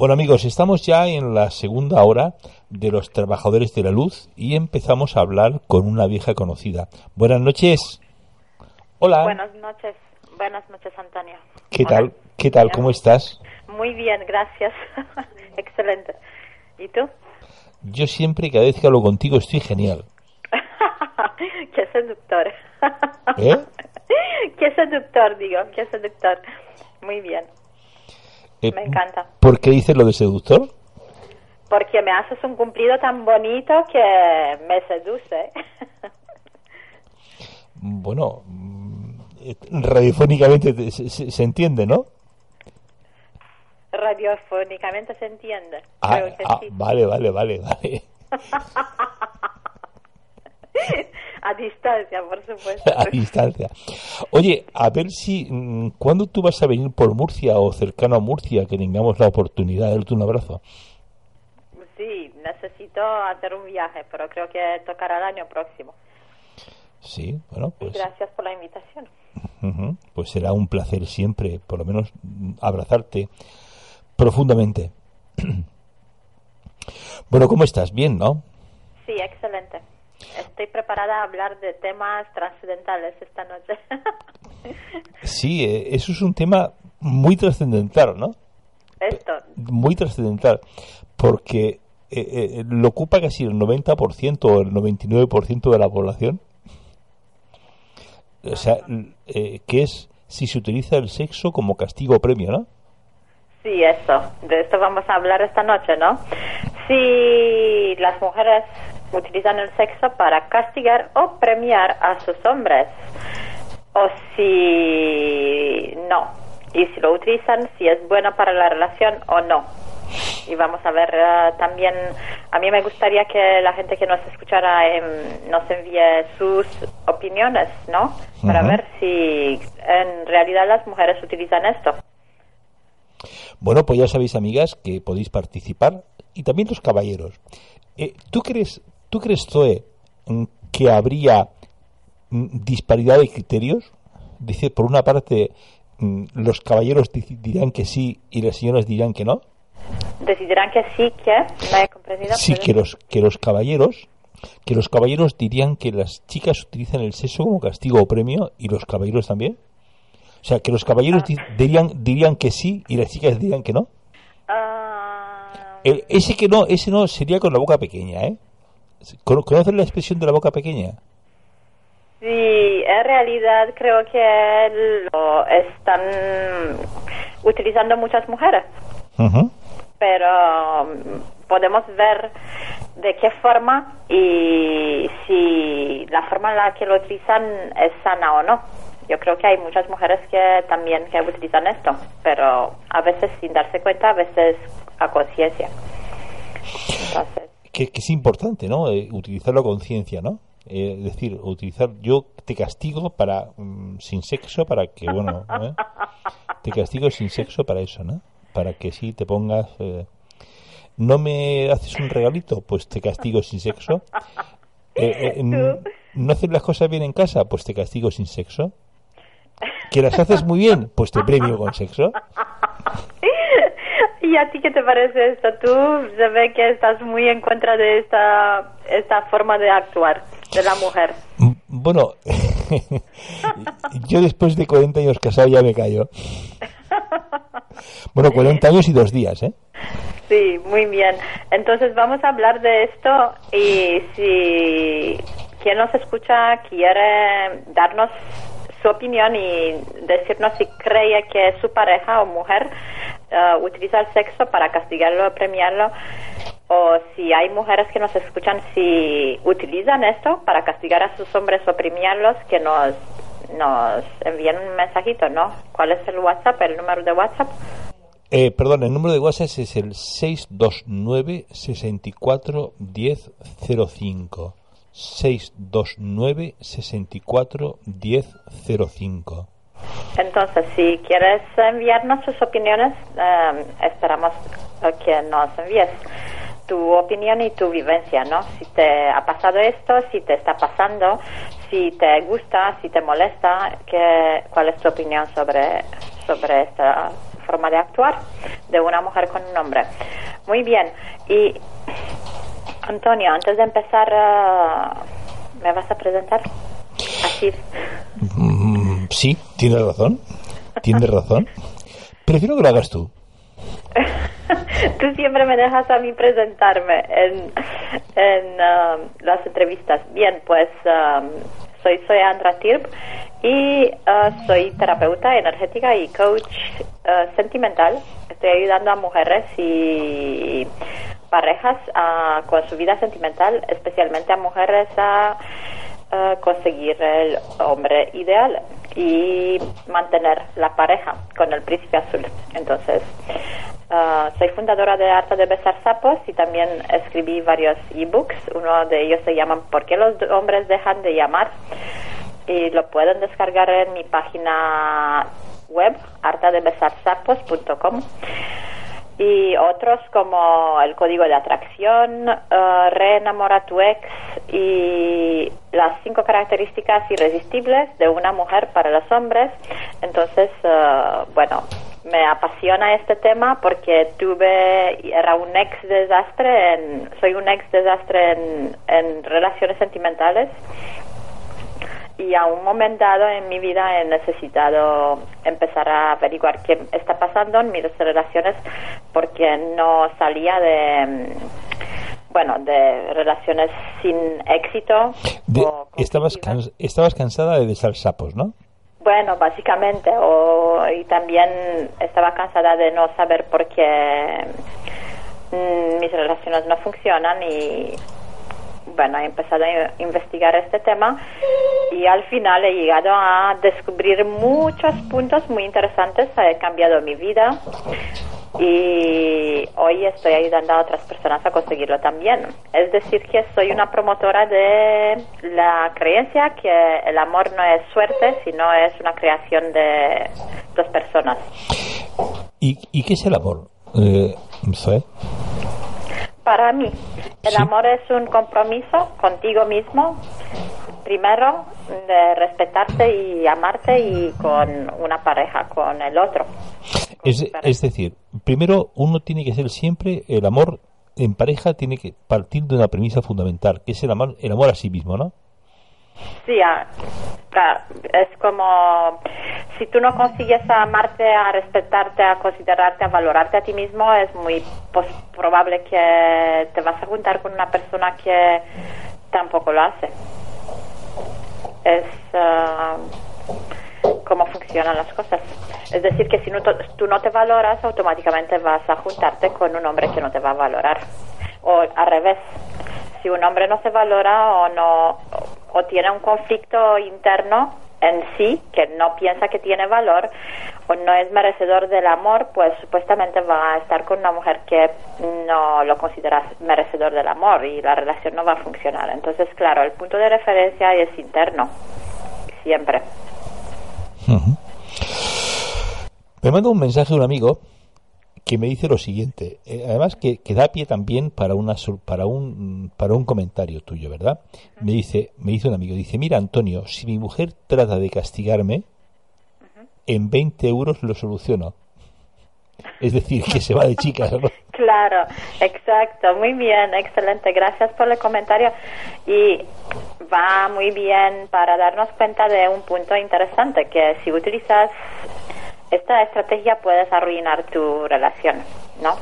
Bueno amigos, estamos ya en la segunda hora de los trabajadores de la luz y empezamos a hablar con una vieja conocida. Buenas noches. Hola. Buenas noches. Buenas noches, Antonio. ¿Qué tal? ¿Qué tal? ¿Cómo estás? Muy bien, gracias. Excelente. ¿Y tú? Yo siempre, cada vez que hablo contigo, estoy genial. qué seductor. ¿Eh? qué seductor, digo, qué seductor. Muy bien. Eh, Me encanta. ¿Por qué dices lo de seductor? Porque me haces un cumplido tan bonito que me seduce. bueno, mm, radiofónicamente te- se, se- se entiende, ¿no? Radiofónicamente se entiende. Ah, ah, sí. vale, vale, vale, vale. A distancia, por supuesto. a distancia. Oye, a ver si, mm, ¿cuándo tú vas a venir por Murcia o cercano a Murcia que tengamos la oportunidad de darte un abrazo? Sí, necesito hacer un viaje, pero creo que tocará el año próximo. Sí, bueno, pues, Gracias por la invitación. ujú, pues será un placer siempre, por lo menos, mm, abrazarte profundamente. bueno, ¿cómo estás? Bien, ¿no? Sí, excelente. Estoy preparada a hablar de temas trascendentales esta noche. Sí, eh, eso es un tema muy trascendental, ¿no? Esto, Muy trascendental, porque eh, eh, lo ocupa casi el 90% o el 99% de la población. O sea, eh, que es si se utiliza el sexo como castigo o premio, ¿no? sí, eso. De esto vamos a hablar esta noche, ¿no? Si las mujeres utilizan el sexo para castigar o premiar a sus hombres, o si no, y si lo utilizan, si es bueno para la relación o no. Y vamos a ver eh, también, a mí me gustaría que la gente que nos escuchara em, nos envíe sus opiniones, ¿no? Para ver si en realidad las mujeres utilizan esto. Bueno, pues ya sabéis, amigas, que podéis participar y también los caballeros. Eh, ¿Tú crees, tú crees, Zoe, que habría mm, disparidad de criterios? Dice, por una parte, mm, los caballeros di- dirán que sí y las señoras dirán que no. Decidirán que sí, que he comprendido. Sí, que los, que los caballeros, que los caballeros dirían que las chicas utilizan el sexo como castigo o premio y los caballeros también. O sea, que los caballeros di- dirían, dirían que sí y las chicas dirían que no. Ah, El- ese que no, ese no sería con la boca pequeña, ¿eh? ¿Cono- ¿Conocen la expresión de la boca pequeña? sí, en realidad creo que lo están utilizando muchas mujeres. Ujú. pero mm, podemos ver de qué forma y si la forma en la que lo utilizan es sana o no. Yo creo que hay muchas mujeres que también que utilizan esto, pero a veces sin darse cuenta, a veces a conciencia. Entonces, Que, que es importante, ¿no? Eh, utilizarlo a conciencia, ¿no? Eh, es decir, utilizar yo te castigo para mm, sin sexo para que bueno, ¿eh? te castigo sin sexo para eso, ¿no? Para que sí te pongas eh, no me haces un regalito, pues te castigo sin sexo. Eh, no haces las cosas bien en casa, pues te castigo sin sexo. Que las haces muy bien, pues te premio con sexo. ¿Y a ti qué te parece esto? Tú se ve que estás muy en contra de esta, esta forma de actuar de la mujer. Mm, Bueno, yo después de 40 años casado ya me callo. Bueno, 40 años y dos días, ¿eh? Sí, muy bien. Entonces vamos a hablar de esto y si quien nos escucha quiere darnos su opinión y decirnos si cree que su pareja o mujer eh, utiliza el sexo para castigarlo premiarlo o si hay mujeres que nos escuchan si utilizan esto para castigar a sus hombres o premiarlos que nos nos envíen un mensajito, ¿no? ¿Cuál es el WhatsApp, el número de WhatsApp? Eh, perdón, el número de WhatsApp es el 629 64 10 05. 629 64 10 05. Entonces, si quieres enviarnos sus opiniones, eh, esperamos que nos envíes tu opinión y tu vivencia, ¿no? Si te ha pasado esto, si te está pasando, si te gusta, si te molesta, que, ¿cuál es tu opinión sobre, sobre esta forma de actuar de una mujer con un hombre? Muy bien. Y, Antonio, antes de empezar, uh, ¿me vas a presentar? Así. Sí, tienes razón. Tienes razón. Prefiero que lo hagas tú. Tú siempre me dejas a mí presentarme en, en um, las entrevistas. Bien, pues um, soy, soy Andra Tirp y uh, soy terapeuta energética y coach uh, sentimental. Estoy ayudando a mujeres y parejas uh, con su vida sentimental, especialmente a mujeres a conseguir el hombre ideal y mantener la pareja con el príncipe azul. Entonces, uh, soy fundadora de Arte de Besar Sapos y también escribí varios ebooks. Uno de ellos se llama ¿Por qué los hombres dejan de llamar? Y lo pueden descargar en mi página web, artadebesarsapos.com y otros como el código de atracción, uh, reenamora tu ex y las cinco características irresistibles de una mujer para los hombres. Entonces, uh, bueno, me apasiona este tema porque tuve, era un ex desastre, en, soy un ex desastre en, en relaciones sentimentales y a un momento dado en mi vida he necesitado empezar a averiguar qué está pasando en mis relaciones porque no salía de bueno de relaciones sin éxito estabas estabas cansada de besar sapos no bueno básicamente o, y también estaba cansada de no saber por qué mm, mis relaciones no funcionan y bueno, he empezado a investigar este tema y al final he llegado a descubrir muchos puntos muy interesantes, he cambiado mi vida y hoy estoy ayudando a otras personas a conseguirlo también. Es decir, que soy una promotora de la creencia que el amor no es suerte, sino es una creación de dos personas. ¿Y, y qué es el amor? Eh, para mí. El amor es un compromiso contigo mismo, primero, de respetarte y amarte y con una pareja, con el otro. Es, es decir, primero uno tiene que ser siempre el amor en pareja tiene que partir de una premisa fundamental, que es el amor, el amor a sí mismo, ¿no? Sí, es como si tú no consigues amarte, a respetarte, a considerarte, a valorarte a ti mismo, es muy probable que te vas a juntar con una persona que tampoco lo hace. Es uh, cómo funcionan las cosas. Es decir, que si no, tú no te valoras, automáticamente vas a juntarte con un hombre que no te va a valorar. O al revés, si un hombre no se valora o no o tiene un conflicto interno en sí que no piensa que tiene valor o no es merecedor del amor, pues supuestamente va a estar con una mujer que no lo considera merecedor del amor y la relación no va a funcionar. Entonces, claro, el punto de referencia es interno, siempre. Me manda un mensaje de un amigo que me dice lo siguiente, eh, además que, que, da pie también para una para un para un comentario tuyo, ¿verdad? Me dice, me dice un amigo, dice, mira Antonio, si mi mujer trata de castigarme, en 20 euros lo soluciono. Es decir, que se va de chicas. Claro, exacto, muy bien, excelente, gracias por el comentario y va muy bien para darnos cuenta de un punto interesante, que si utilizas esta estrategia puedes arruinar tu relación, ¿no?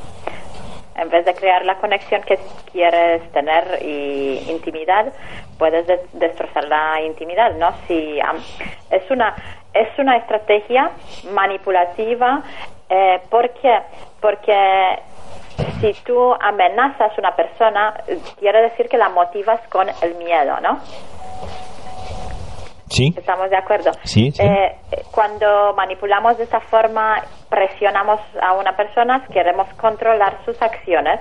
En vez de crear la conexión que quieres tener y intimidad, puedes destrozar la intimidad, ¿no? Si es una es una estrategia manipulativa, eh, ¿por qué? Porque si tú amenazas a una persona, quiere decir que la motivas con el miedo, ¿no? Sí. ¿Estamos de acuerdo? Sí, eh, cuando manipulamos de esa forma, presionamos a una persona, queremos controlar sus acciones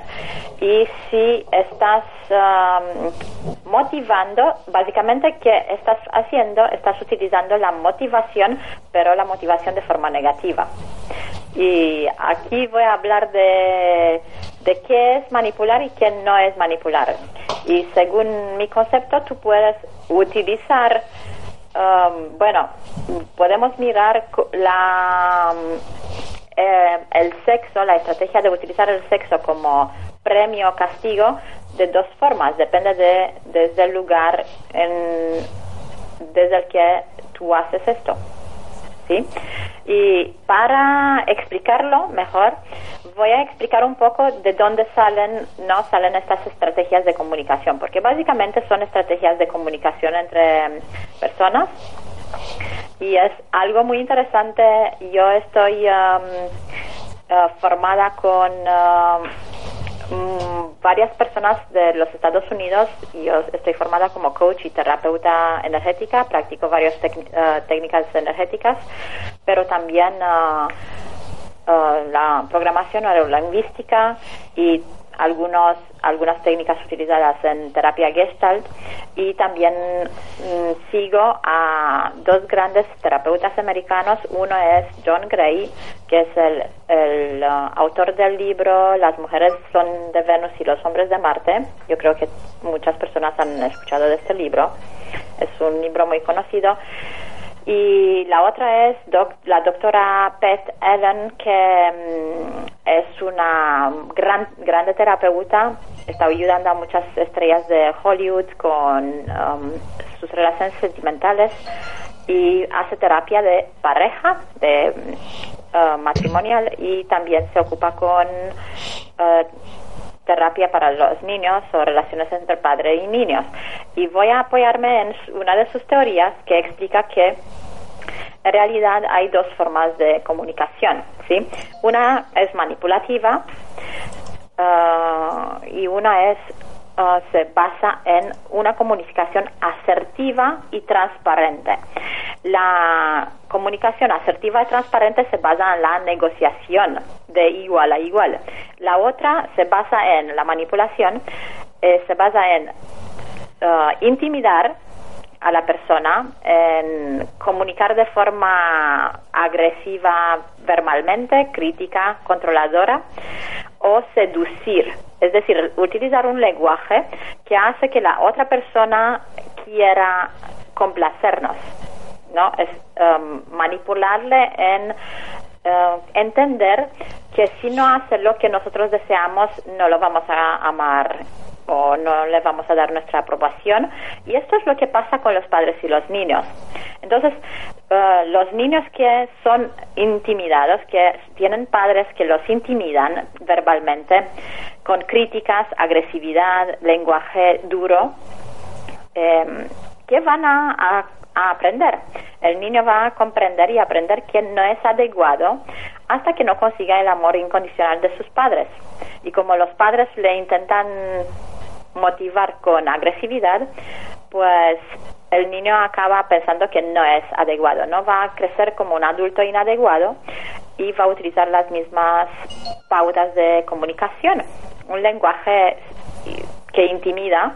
y si estás um, motivando, básicamente, ¿qué estás haciendo? Estás utilizando la motivación, pero la motivación de forma negativa. Y aquí voy a hablar de, de qué es manipular y qué no es manipular. Y según mi concepto, tú puedes utilizar Um, bueno, podemos mirar la, eh, el sexo, la estrategia de utilizar el sexo como premio o castigo de dos formas, depende de, desde el lugar en, desde el que tú haces esto. ¿Sí? Y para explicarlo mejor, voy a explicar un poco de dónde salen, no salen estas estrategias de comunicación, porque básicamente son estrategias de comunicación entre personas y es algo muy interesante. Yo estoy um, uh, formada con um, Mm, varias personas de los Estados Unidos. Yo estoy formada como coach y terapeuta energética, practico varias eh, técnicas energéticas, pero también uh, uh, la programación neurolingüística y algunos, algunas técnicas utilizadas en terapia gestalt y también mm, sigo a dos grandes terapeutas americanos. Uno es John Gray, que es el, el uh, autor del libro Las mujeres son de Venus y los hombres de Marte. Yo creo que muchas personas han escuchado de este libro. Es un libro muy conocido y la otra es la doctora Beth Allen, que mm, es una gran, grande terapeuta, está ayudando a muchas estrellas de Hollywood con um, sus relaciones sentimentales y hace terapia de pareja, de uh, matrimonial y también se ocupa con uh, terapia para los niños o relaciones entre padre y niños. Y voy a apoyarme en una de sus teorías que explica que en realidad hay dos formas de comunicación, ¿sí? Una es manipulativa uh, y una es uh, se basa en una comunicación asertiva y transparente. La comunicación asertiva y transparente se basa en la negociación de igual a igual. La otra se basa en la manipulación, eh, se basa en intimidar a la persona en comunicar de forma agresiva verbalmente, crítica, controladora o seducir, es decir, utilizar un lenguaje que hace que la otra persona quiera complacernos, ¿no? Es um, manipularle en uh, entender que si no hace lo que nosotros deseamos, no lo vamos a amar o no le vamos a dar nuestra aprobación. Y esto es lo que pasa con los padres y los niños. Entonces, eh, los niños que son intimidados, que tienen padres que los intimidan verbalmente, con críticas, agresividad, lenguaje duro, eh, ¿qué van a, a aprender? El niño va a comprender y aprender que no es adecuado hasta que no consiga el amor incondicional de sus padres. Y como los padres le intentan motivar con agresividad, pues el niño acaba pensando que no es adecuado, no va a crecer como un adulto inadecuado y va a utilizar las mismas pautas de comunicación, un lenguaje que intimida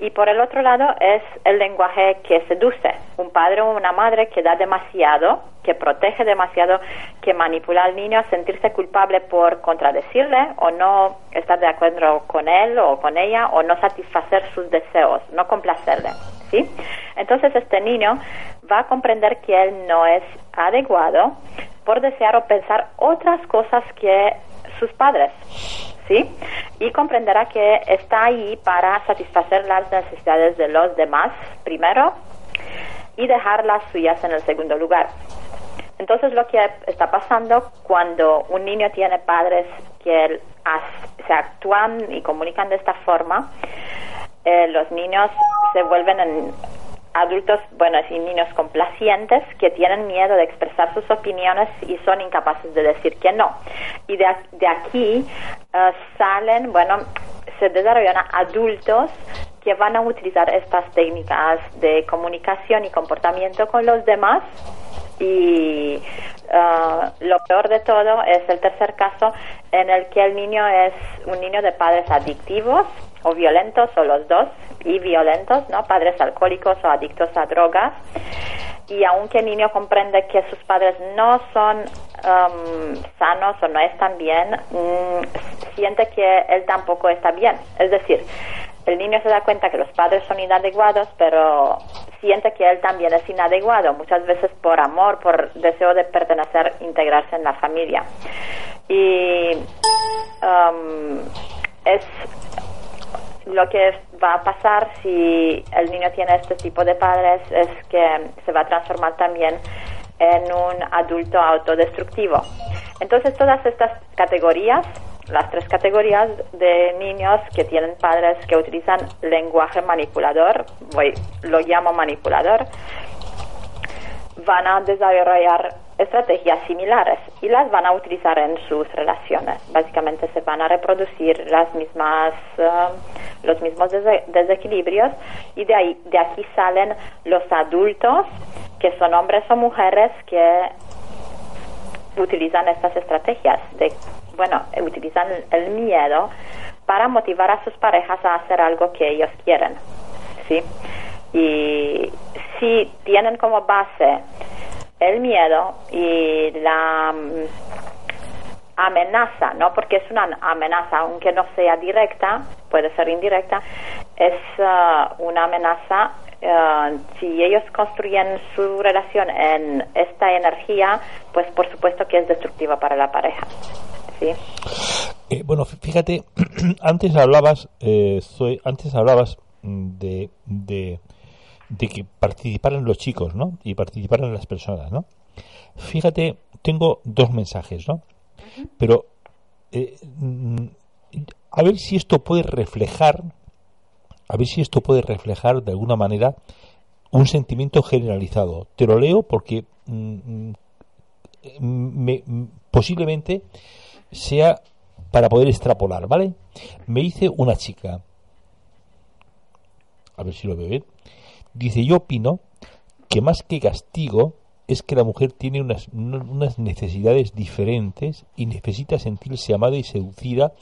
y por el otro lado es el lenguaje que seduce, un padre o una madre que da demasiado, que protege demasiado, que manipula al niño a sentirse culpable por contradecirle o no estar de acuerdo con él o con ella o no satisfacer sus deseos, no complacerle. ¿sí? Entonces este niño va a comprender que él no es adecuado por desear o pensar otras cosas que sus padres. ¿Sí? Y comprenderá que está ahí para satisfacer las necesidades de los demás primero y dejar las suyas en el segundo lugar. Entonces lo que está pasando cuando un niño tiene padres que se actúan y comunican de esta forma, eh, los niños se vuelven en adultos, bueno, y niños complacientes que tienen miedo de expresar sus opiniones y son incapaces de decir que no. Y de, de aquí eh, salen, bueno, se desarrollan adultos que van a utilizar estas técnicas de comunicación y comportamiento con los demás Y uh, lo peor de todo es el tercer caso en el que el niño es un niño de padres adictivos o violentos o los dos y violentos, ¿no? Padres alcohólicos o adictos a drogas. Y aunque el niño comprende que sus padres no son um, sanos o no están bien, mm, siente que él tampoco está bien. Es decir, el niño se da cuenta que los padres son inadecuados, pero siente que él también es inadecuado, muchas veces por amor, por deseo de pertenecer, integrarse en la familia. Y um, es lo que va a pasar si el niño tiene este tipo de padres es que se va a transformar también en un adulto autodestructivo. Entonces todas estas categorías, las tres categorías de niños que tienen padres que utilizan lenguaje manipulador, voy, lo llamo manipulador, van a desarrollar estrategias similares y las van a utilizar en sus relaciones. Básicamente se van a reproducir las mismas, eh, los mismos desequilibrios y de, ahí, de aquí salen los adultos, que son hombres o mujeres que utilizan estas estrategias, de, bueno, utilizan el miedo para motivar a sus parejas a hacer algo que ellos quieren. ¿sí? Y si tienen como base el miedo y la mm, amenaza, ¿no? Porque es una amenaza, aunque no sea directa, puede ser indirecta, es uh, una amenaza. Uh, si ellos construyen su relación en esta energía, pues por supuesto que es destructiva para la pareja. ¿sí? Eh, bueno, fíjate, antes hablabas, eh, soy, antes hablabas de, de de que participaran los chicos, ¿no? Y participaran las personas, ¿no? Fíjate, tengo dos mensajes, ¿no? Pero eh, mm, a ver si esto puede reflejar, a ver si esto puede reflejar de alguna manera un sentimiento generalizado. Te lo leo porque mm, mm, posiblemente sea para poder extrapolar, ¿vale? Me dice una chica, a ver si lo veo bien. Dice, yo opino que más que castigo es que la mujer tiene unas, unas necesidades diferentes y necesita sentirse amada y seducida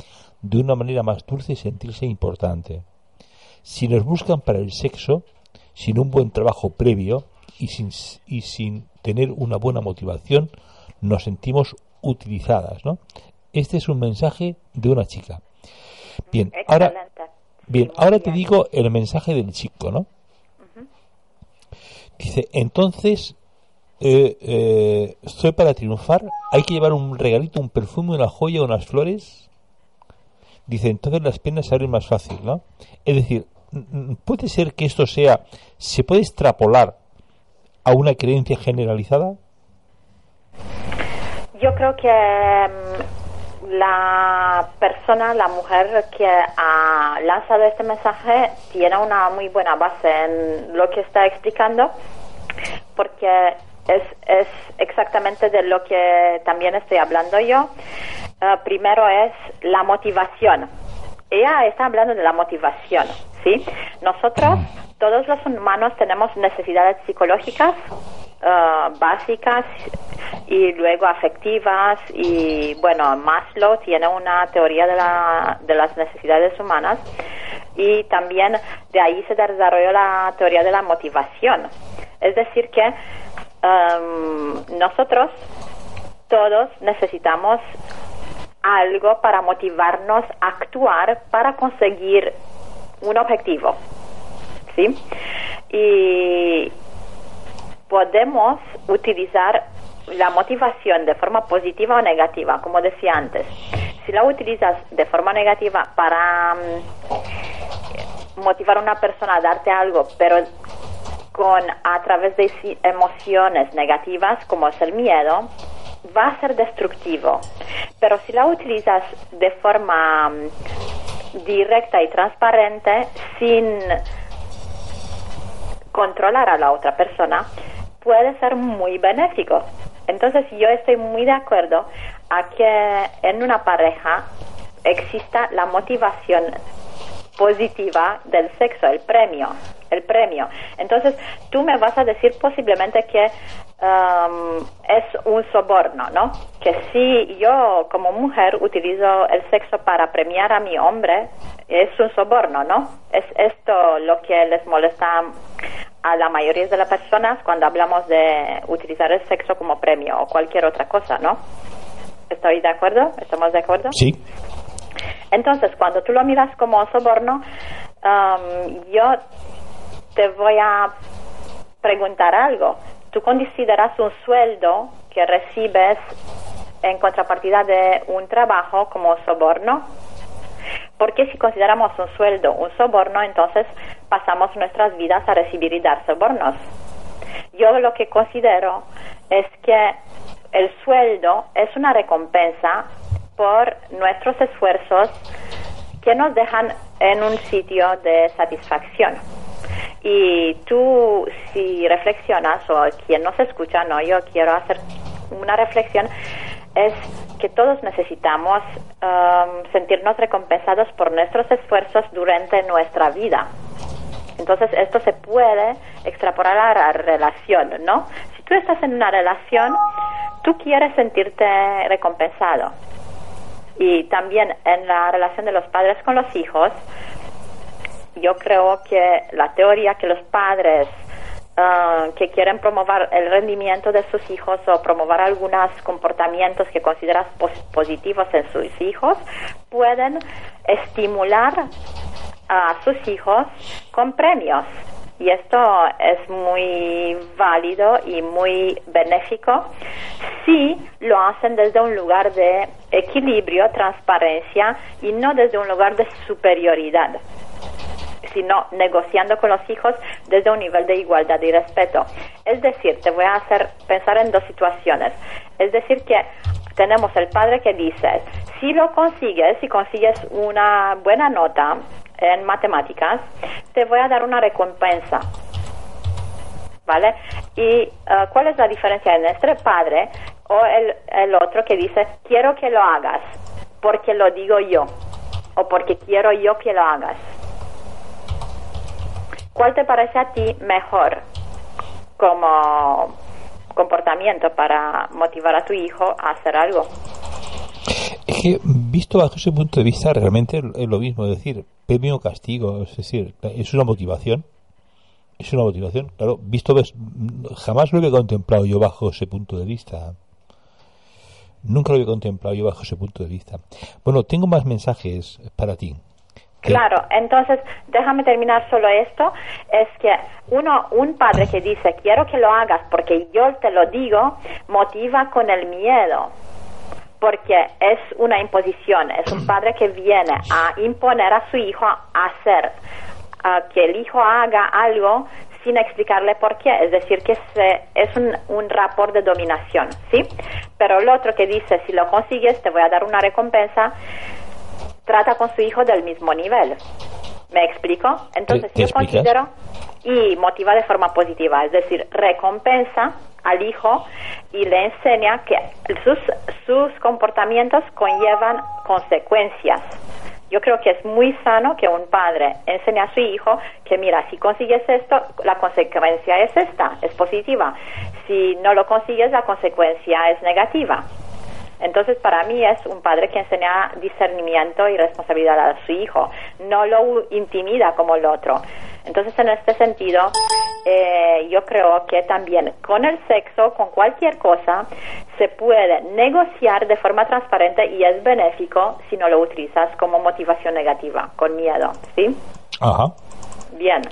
de una manera más dulce y sentirse importante. Si nos buscan para el sexo, sin un buen trabajo previo y sin, y sin tener una buena motivación, nos sentimos utilizadas, ¿no? Este es un mensaje de una chica. Bien, ahora, bien, ahora te digo el mensaje del chico, ¿no? Dice, entonces, eh, eh, estoy para triunfar, hay que llevar un regalito, un perfume, una joya, unas flores. Dice, entonces las piernas se abren más fácil, ¿no? Es decir, ¿puede ser que esto sea, se puede extrapolar a una creencia generalizada? Yo creo que mm, la persona, la mujer que ha lanzado este mensaje tiene una muy buena base en lo que está explicando porque es, es exactamente de lo que también estoy hablando yo. Uh, primero es la motivación. Ella está hablando de la motivación, ¿sí? Nosotros, todos los humanos, tenemos necesidades psicológicas uh, básicas y luego afectivas y, bueno, Maslow tiene una teoría de, la, de las necesidades humanas y también de ahí se desarrolló la teoría de la motivación. Es decir, que um, nosotros todos necesitamos algo para motivarnos a actuar para conseguir un objetivo. ¿Sí? Y podemos utilizar la motivación de forma positiva o negativa, como decía antes. Si la utilizas de forma negativa para um, motivar a una persona a darte algo, pero con a través de emociones negativas como es el miedo, va a ser destructivo. Pero si la utilizas de forma mm, directa y transparente, sin controlar a la otra persona, puede ser muy benéfico. Entonces yo estoy muy de acuerdo a que en una pareja exista la motivación positiva del sexo, el premio, el premio. Entonces, tú me vas a decir posiblemente que um, es un soborno, ¿no? Que si yo como mujer utilizo el sexo para premiar a mi hombre, es un soborno, ¿no? Es esto lo que les molesta a la mayoría de las personas cuando hablamos de utilizar el sexo como premio o cualquier otra cosa, ¿no? ¿Estoy de acuerdo? ¿Estamos de acuerdo? Sí. Entonces, cuando tú lo miras como soborno, um, yo te voy a preguntar algo. ¿Tú consideras un sueldo que recibes en contrapartida de un trabajo como soborno? Porque si consideramos un sueldo un soborno, entonces pasamos nuestras vidas a recibir y dar sobornos. Yo lo que considero es que el sueldo es una recompensa por nuestros esfuerzos que nos dejan en un sitio de satisfacción. Y tú, si reflexionas, o quien nos escucha, no, yo quiero hacer una reflexión, es que todos necesitamos um, sentirnos recompensados por nuestros esfuerzos durante nuestra vida. Entonces, esto se puede extrapolar a la relación, ¿no? Si tú estás en una relación, tú quieres sentirte recompensado. Y también en la relación de los padres con los hijos, yo creo que la teoría que los padres uh, que quieren promover el rendimiento de sus hijos o promover algunos comportamientos que consideras positivos en sus hijos pueden estimular a sus hijos con premios. Y esto es muy válido y muy benéfico si lo hacen desde un lugar de equilibrio, transparencia y no desde un lugar de superioridad sino negociando con los hijos desde un nivel de igualdad y respeto. Es decir, te voy a hacer pensar en dos situaciones. Es decir, que tenemos el padre que dice, si lo consigues, si consigues una buena nota, en matemáticas, te voy a dar una recompensa. ¿Vale? ¿Y uh, cuál es la diferencia en este padre o el otro que dice, quiero que lo hagas porque lo digo yo o porque quiero yo que lo hagas? ¿Cuál te parece a ti mejor como comportamiento para motivar a tu hijo a hacer algo? Es que visto bajo ese punto de vista realmente es lo mismo, es decir, premio castigo, es decir, es una motivación. Es una motivación, claro, visto jamás lo había contemplado yo bajo ese punto de vista. Nunca lo había contemplado yo bajo ese punto de vista. Bueno, tengo más mensajes para ti. Claro, entonces déjame terminar solo esto, es que uno, un padre que dice quiero que lo hagas porque yo te lo digo, motiva con el miedo porque es una imposición, es un padre que viene a imponer a su hijo a hacer, a que el hijo haga algo sin explicarle por qué, es decir, que es un, un rapport de dominación, ¿sí? Pero el otro que dice, si lo consigues, te voy a dar una recompensa, trata con su hijo del mismo nivel. ¿Me explico? Entonces yo considero y motiva de forma positiva, es decir, recompensa al hijo y le enseña que sus, sus comportamientos conllevan consecuencias. Yo creo que es muy sano que un padre enseñe a su hijo que mira, si consigues esto, la consecuencia es esta, es positiva. Si no lo consigues, la consecuencia es negativa. Entonces, para mí es un padre que enseña discernimiento y responsabilidad a su hijo, no lo intimida como el otro. Entonces, en este sentido, eh, yo creo que también con el sexo, con cualquier cosa, se puede negociar de forma transparente y es benéfico si no lo utilizas como motivación negativa, con miedo, ¿sí? Ajá. Bien.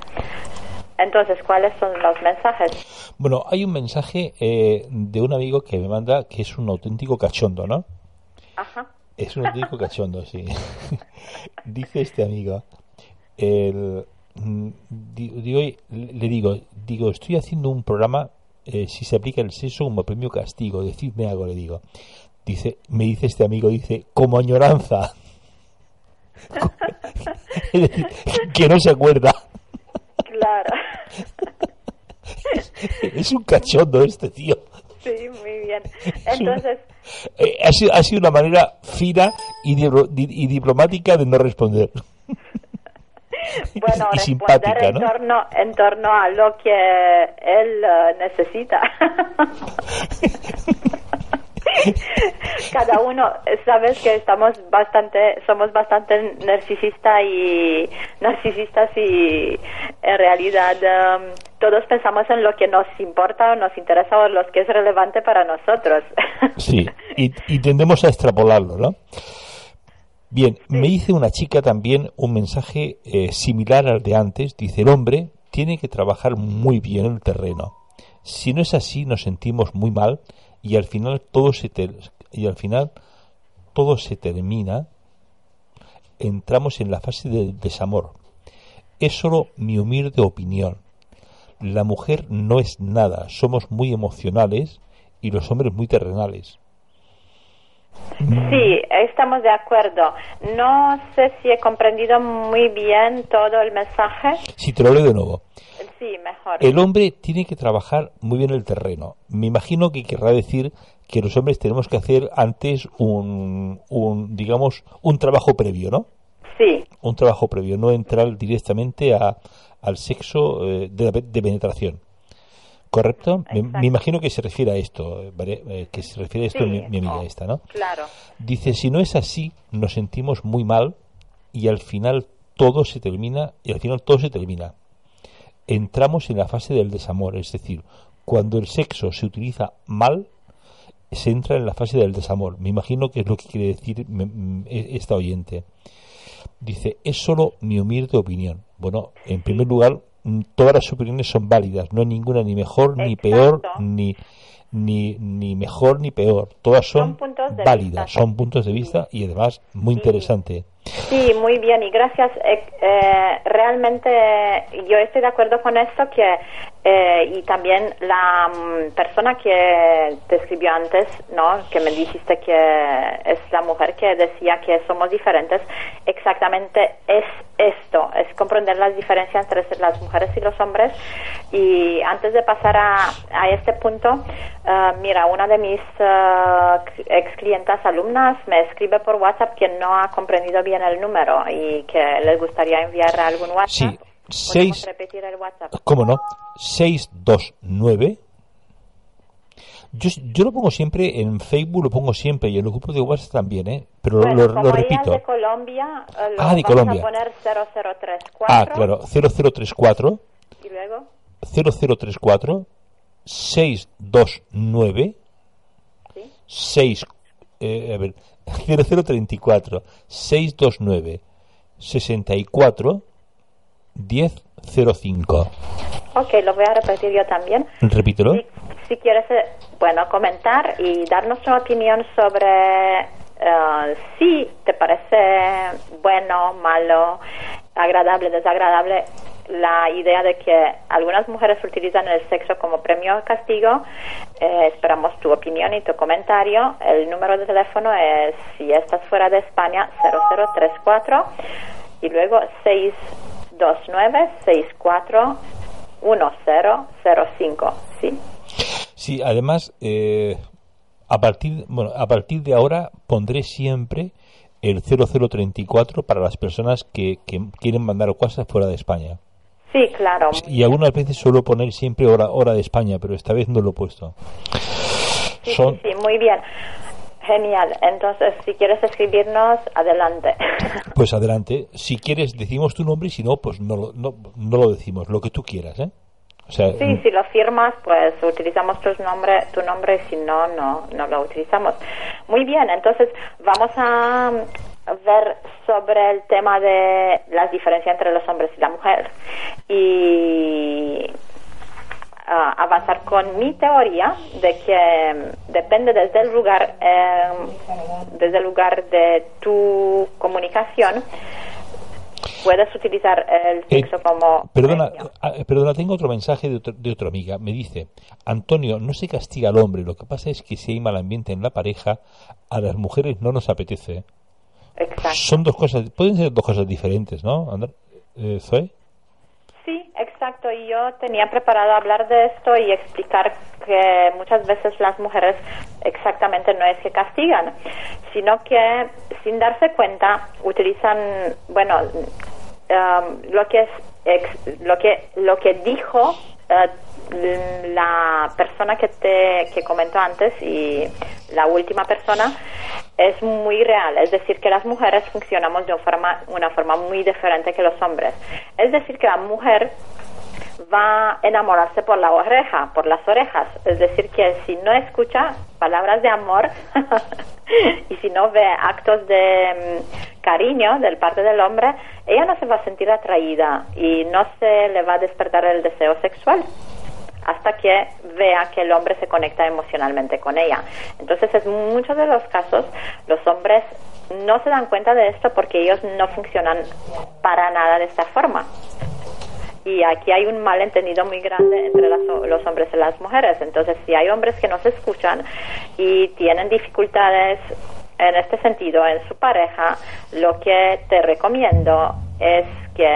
Entonces, ¿cuáles son los mensajes? Bueno, hay un mensaje eh, de un amigo que me manda que es un auténtico cachondo, ¿no? Ajá. Es un auténtico cachondo, sí. Dice este amigo, el, digo, le digo, digo, estoy haciendo un programa eh, si se aplica el sexo como premio castigo, decidme algo, le digo. Dice, me dice este amigo, dice, como añoranza. que no se acuerda. Claro. es un cachondo este tío. Sí, muy bien. Entonces... Eh, ha, sido, ha, sido, una manera fina y, y, diplomática de no responder. bueno, y responder en, ¿no? torno, en torno a lo que él eh, necesita. Cada uno, sabes que estamos bastante, somos bastante narcisistas y narcisistas y en realidad em, todos pensamos en lo que nos importa o nos interesa o lo que es relevante para nosotros. Sí, y, y tendemos a extrapolarlo, ¿no? Bien, me dice una chica también un mensaje eh, similar al de antes. Dice, el hombre tiene que trabajar muy bien el terreno. Si no es así, nos sentimos muy mal y al final todo se ter- y al final todo se termina. Entramos en la fase del desamor. Es solo mi humilde opinión. La mujer no es nada, somos muy emocionales y los hombres muy terrenales. Sí, estamos de acuerdo. No sé si he comprendido muy bien todo el mensaje. Si te lo leo de nuevo. Sí, mejor. El hombre tiene que trabajar muy bien el terreno. Me imagino que querrá decir que los hombres tenemos que hacer antes un, un digamos, un trabajo previo, ¿no? Sí, Un trabajo previo, no entrar directamente a, al sexo eh, de, de penetración. ¿Correcto? Me, me imagino que se refiere a esto, eh, ¿vale? Eh, que se refiere a esto Sí, mi, mi amiga oh. esta, ¿no? claro. Dice, si no es así, nos sentimos muy mal y al final todo se termina, y al final todo se termina. Entramos en la fase del desamor, es decir, cuando el sexo se utiliza mal, se entra en la fase del desamor. Me imagino que es lo que quiere decir esta oyente. Dice, es solo mi humilde opinión. Bueno, en primer lugar, mm, todas las opiniones son válidas, no hay ninguna ni mejor ni peor, ni, ni, ni mejor ni peor. Todas son, válidas, vista. son puntos de vista y además muy Sí. interesante. Sí, muy bien y gracias. Eh, eh, realmente yo estoy de acuerdo con esto que eh, y también la mm, persona que te escribió antes, ¿no? Que me dijiste que es la mujer que decía que somos diferentes. Exactamente es esto, es comprender las diferencias entre las mujeres y los hombres. Y antes de pasar a, a este punto, eh, mira, una de mis eh, ex clientas alumnas me escribe por WhatsApp que no ha comprendido bien el número y que les gustaría enviar algún WhatsApp. ¿Podemos seis, repetir el WhatsApp? ¿cómo no? 629. Yo, yo lo pongo siempre en Facebook, lo pongo siempre y en los grupos de WhatsApp también, ¿eh? Pero Bueno, lo, lo como es repito. de Colombia, eh, lo Ah, de vamos Colombia. a poner 0034 Ah, claro, 0034 y luego 0034 629 sí, 6 eh, a ver, 0034 629 64 1005. Ok, lo voy a repetir yo también. Repítelo. Si, si quieres, eh, bueno, comentar y darnos una opinión sobre eh, si te parece bueno, malo, agradable, desagradable, la idea de que algunas mujeres utilizan el sexo como premio o castigo. Eh, esperamos tu opinión y tu comentario. El número de teléfono es, si estás fuera de España, 0034 y luego 629 64 1005, ¿sí? Sí, además, eh, a partir, bueno, a partir de ahora pondré siempre el 0034 para las personas que, que quieren mandar WhatsApp fuera de España. Sí, claro. Y algunas veces suelo poner siempre hora, hora de España, pero esta vez no lo he puesto. Sí, Son, sí, sí, muy bien. Genial. Entonces, si quieres escribirnos, adelante. Pues adelante. Si quieres, decimos tu nombre y si no, pues no, lo- no, no lo decimos. Lo que tú quieras, ¿eh? O sea, Sí, si lo firmas, pues utilizamos tu nombre, tu nombre, si no, no, no lo utilizamos. Muy bien, entonces vamos a ver sobre el tema de las diferencias entre los hombres y la mujer y ah, avanzar con mi teoría de que mm, depende desde el lugar, eh, desde el lugar de tu comunicación, puedes utilizar el Eh, sexo como Perdona, ah, perdona, tengo otro mensaje de, otro- de otra amiga. Me dice, Antonio, no se castiga al hombre, lo que pasa es que si hay mal ambiente en la pareja, a las mujeres no nos apetece. Exacto. Son dos cosas, pueden ser dos cosas diferentes, ¿no, Andr- eh, Zoe? Sí, exacto. Y yo tenía preparado hablar de esto y explicar que muchas veces las mujeres exactamente no es que castigan, sino que sin darse cuenta utilizan, bueno, um, lo que es ex- lo que lo que dijo eh, la persona que te que comentó antes y la última persona es muy real, es decir, que las mujeres funcionamos de una forma, una forma muy diferente que los hombres. Es decir, que la mujer va a enamorarse por la oreja, por las orejas. Es decir, que si no escucha palabras de amor y si no ve actos de mm, cariño del parte del hombre, ella no se va a sentir atraída y no se le va a despertar el deseo sexual hasta que vea que el hombre se conecta emocionalmente con ella. Entonces, en muchos de los casos, los hombres no se dan cuenta de esto porque ellos no funcionan para nada de esta forma y aquí hay un malentendido muy grande entre las- los hombres y las mujeres. Entonces, si hay hombres que no se escuchan y tienen dificultades en este sentido en su pareja, lo que te recomiendo es que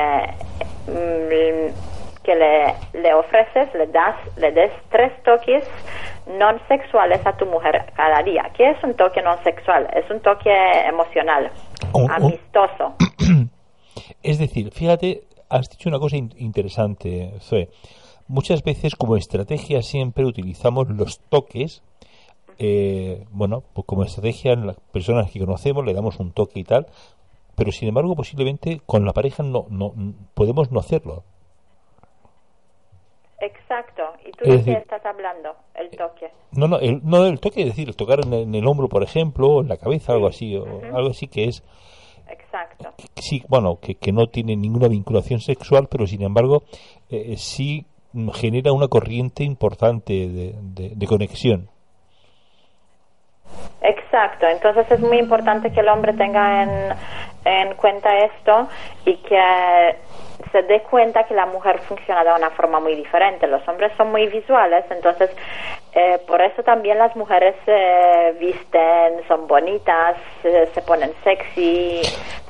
mm, que le, le ofreces, le das, le des tres toques no sexuales a tu mujer cada día. ¿Qué es un toque no sexual? Es un toque emocional, Un- un- amistoso. Es decir, fíjate, has dicho una cosa in- interesante, Zoe. Muchas veces como estrategia siempre utilizamos los toques. eh, bueno, pues como estrategia en las personas que conocemos le damos un toque y tal, pero sin embargo posiblemente con la pareja no, no podemos no hacerlo. Exacto. ¿Y tú Es de decir- qué estás hablando? El toque. No, no, el, no el toque, es decir, el tocar en el, en el hombro, por ejemplo, o en la cabeza, algo así, o algo así que es Exacto. sí, bueno, que, que no tiene ninguna vinculación sexual, pero sin embargo eh, sí mm, genera una corriente importante de, de- de conexión. Exacto. Entonces es muy importante que el hombre tenga en, en cuenta esto y que se dé cuenta que la mujer funciona de una forma muy diferente. Los hombres son muy visuales, entonces eh, por eso también las mujeres se visten, son bonitas, se, se ponen sexy,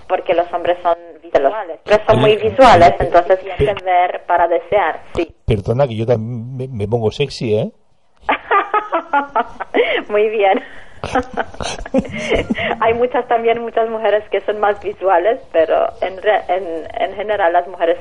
porque los hombres son visuales. Los hombres son muy visuales, entonces quieren ver para desear, sí. Perdona que yo también me, me pongo sexy, ¿eh? Muy bien. Hay muchas también muchas mujeres que son más visuales, pero en, re- en, en general las mujeres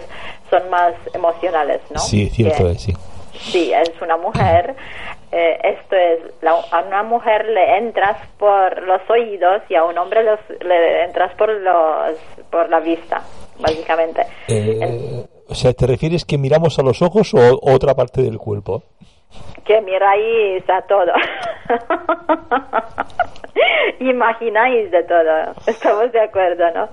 son más emocionales, ¿no? Sí, es cierto, Que- eh, sí. Sí, es una mujer. eh, esto es, la- a una mujer le entras por los oídos y a un hombre los, le entras por los por la vista, básicamente. Eh, o sea, ¿te refieres que miramos a los ojos o otra parte del cuerpo? que miráis a todo. Imagináis de todo. Estamos de acuerdo, ¿no?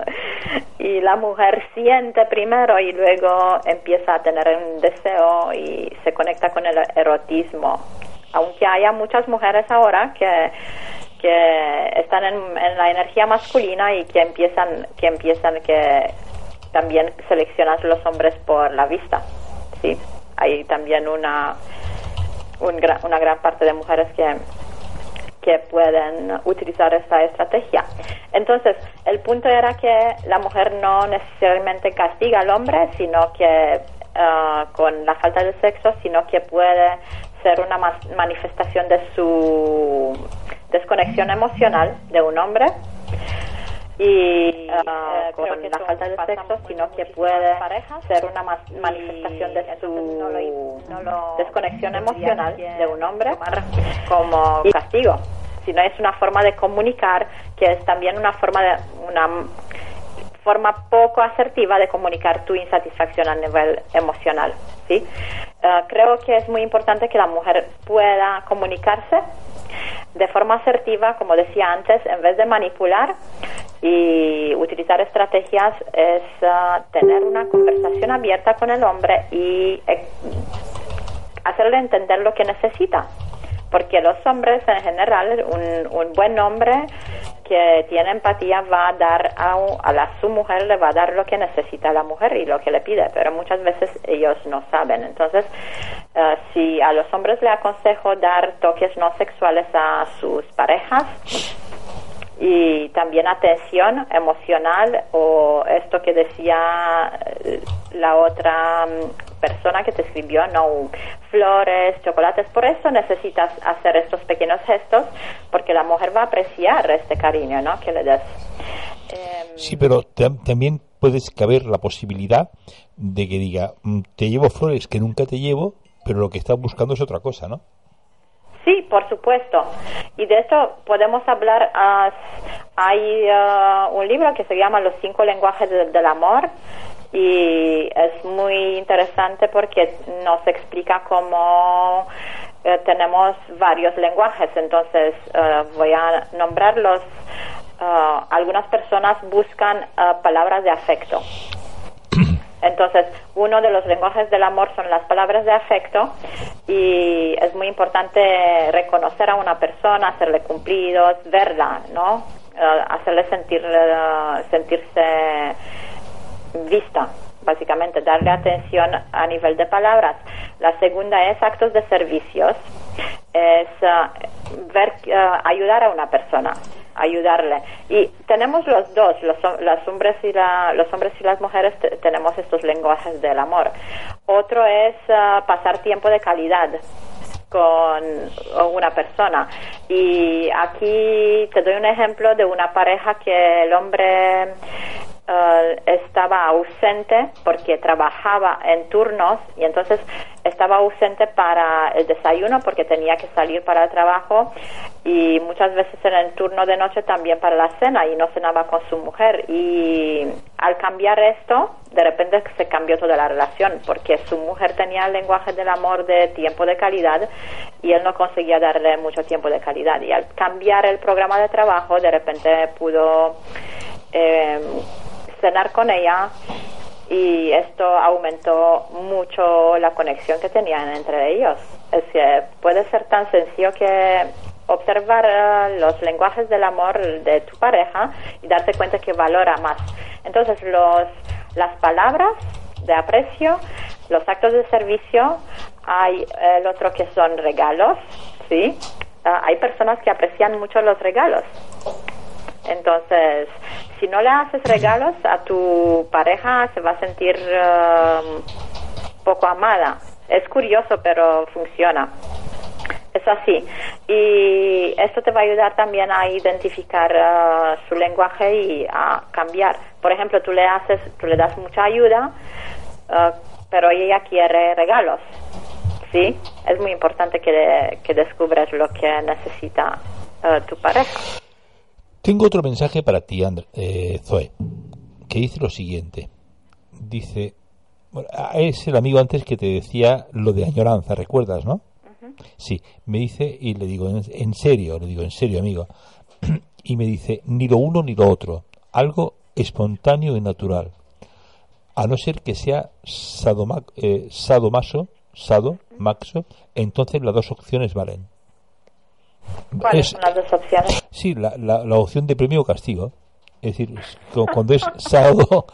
Y la mujer siente primero y luego empieza a tener un deseo y se conecta con el erotismo. Aunque haya muchas mujeres ahora que que están en, en la energía masculina y que empiezan que empiezan que también seleccionan los hombres por la vista. Sí, hay también una un una gran parte de mujeres que que pueden utilizar esta estrategia. Entonces, el punto era que la mujer no necesariamente castiga al hombre, sino que ah, con la falta de sexo, sino que puede ser una manifestación de su desconexión emocional de un hombre. Y ah, con la falta de sexo, sino que puede ser una manifestación de su desconexión emocional de un hombre como castigo, sino es una forma de comunicar que es también una forma de una forma poco asertiva de comunicar tu insatisfacción a nivel emocional, ¿sí? Ah, creo que es muy importante que la mujer pueda comunicarse de forma asertiva, como decía antes, en vez de manipular y utilizar estrategias, es ah, tener una conversación abierta con el hombre y eh, hacerle entender lo que necesita. Porque los hombres en general, un, un buen hombre que tiene empatía va a dar a, a la, su mujer, le va a dar lo que necesita la mujer y lo que le pide, pero muchas veces ellos no saben. Entonces, eh, si a los hombres le aconsejo dar toques no sexuales a sus parejas, y también atención emocional o esto que decía eh, la otra mm, persona que te escribió, no flores, chocolates, por eso necesitas hacer estos pequeños gestos porque la mujer va a apreciar este cariño, ¿no? Que le des. Em, Sí, pero tam- también puede caber la posibilidad de que diga, "Mm, te llevo flores que nunca te llevo, pero lo que estás buscando es otra cosa, ¿no? Sí, por supuesto. Y de esto podemos hablar. ah, hay ah, un libro que se llama Los cinco lenguajes de- del amor y es muy interesante porque nos explica cómo eh, tenemos varios lenguajes. Entonces eh, voy a nombrarlos. Ah, algunas personas buscan ah, palabras de afecto. Entonces, uno de los lenguajes del amor son las palabras de afecto y es muy importante reconocer a una persona, hacerle cumplidos, verla, ¿no? Eh, hacerle sentir, eh, sentirse vista, básicamente, darle atención a nivel de palabras. La segunda es actos de servicios, es eh, ver, eh, ayudar a una persona, ayudarle. Y tenemos los dos, los, los hombres y la- los hombres y las mujeres te- tenemos estos lenguajes del amor. Otro es eh, pasar tiempo de calidad con una persona. Y aquí te doy un ejemplo de una pareja que el hombre eh, estaba ausente porque trabajaba en turnos y entonces estaba ausente para el desayuno porque tenía que salir para el trabajo y muchas veces en el turno de noche también para la cena y no cenaba con su mujer. Y al cambiar esto de repente se cambió toda la relación porque su mujer tenía el lenguaje del amor de tiempo de calidad y él no conseguía darle mucho tiempo de calidad. Y al cambiar el programa de trabajo de repente pudo eh, cenar con ella y esto aumentó mucho la conexión que tenían entre ellos. Es que puede ser tan sencillo que observar eh, los lenguajes del amor de tu pareja y darte cuenta que valora más. Entonces, los, las palabras de aprecio, los actos de servicio, hay eh, el otro que son regalos, ¿sí? Ah, hay personas que aprecian mucho los regalos. Entonces, si no le haces regalos a tu pareja, se va a sentir um, poco amada. Es curioso, pero funciona. Es así. Y esto te va a ayudar también a identificar uh, su lenguaje y a cambiar. Por ejemplo, tú le haces, tú le das mucha ayuda, uh, pero ella quiere regalos. ¿Sí? Es muy importante que, que descubras lo que necesita uh, tu pareja. Tengo otro mensaje para ti, And- eh, Zoe, que dice lo siguiente. Dice, bueno, es el amigo antes que te decía lo de añoranza, ¿recuerdas, no? Sí, me dice y le digo, en, en serio, le digo, en serio, amigo. y me dice, ni lo uno ni lo otro, algo espontáneo y natural. A no ser que sea sadoma, eh, sadomaso, sado, maxo, entonces las dos opciones valen. ¿Cuáles Es- son las dos opciones? Sí, la, la, la opción de premio o castigo. Es decir, cuando es sábado,